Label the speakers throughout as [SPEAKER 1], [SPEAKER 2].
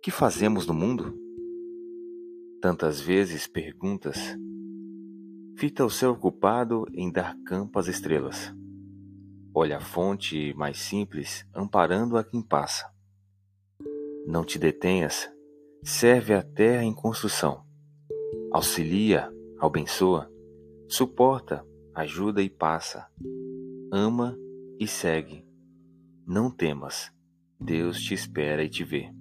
[SPEAKER 1] Que fazemos no mundo? Tantas vezes perguntas. Fita o céu ocupado em dar campo às estrelas. Olha a fonte mais simples, amparando a quem passa. Não te detenhas, serve a terra em construção. Auxilia, abençoa, suporta, ajuda e passa. Ama e segue. Não temas, Deus te espera e te vê.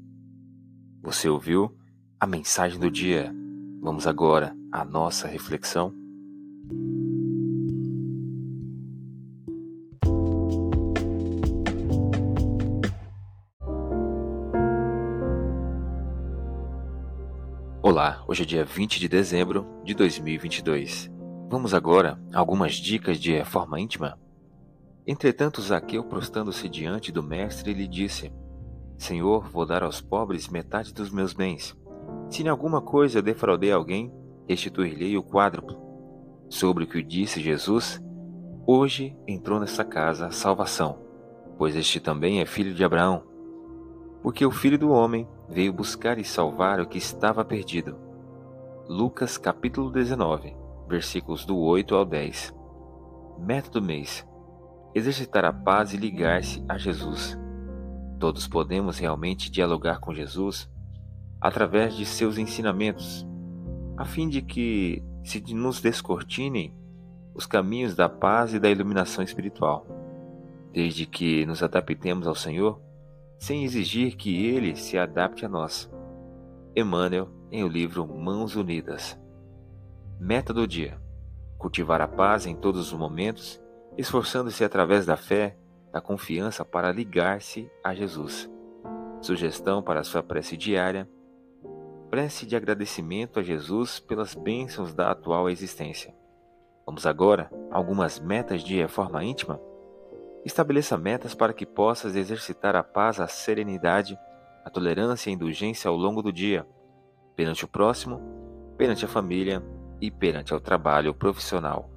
[SPEAKER 1] Você ouviu a mensagem do dia? Vamos agora à nossa reflexão. Olá, hoje é dia 20 de dezembro de 2022. Vamos agora a algumas dicas de reforma íntima? Entretanto, Zaqueu, prostando-se diante do mestre, lhe disse: Senhor, vou dar aos pobres metade dos meus bens. Se em alguma coisa defraudei alguém, restituir-lhe o quádruplo. Sobre o que disse Jesus, hoje entrou nessa casa a salvação, pois este também é filho de Abraão. Porque o filho do homem veio buscar e salvar o que estava perdido. Lucas capítulo 19, versículos do 8 ao 10. Método mês exercitar a paz e ligar-se a Jesus. Todos podemos realmente dialogar com Jesus através de seus ensinamentos, a fim de que se nos descortinem os caminhos da paz e da iluminação espiritual, desde que nos adaptemos ao Senhor, sem exigir que Ele se adapte a nós. Emmanuel, em o livro Mãos Unidas. Meta do dia: cultivar a paz em todos os momentos esforçando-se através da fé, da confiança para ligar-se a Jesus. Sugestão para sua prece diária: prece de agradecimento a Jesus pelas bênçãos da atual existência. Vamos agora a algumas metas de reforma íntima? Estabeleça metas para que possas exercitar a paz, a serenidade, a tolerância e a indulgência ao longo do dia, perante o próximo, perante a família e perante o trabalho profissional.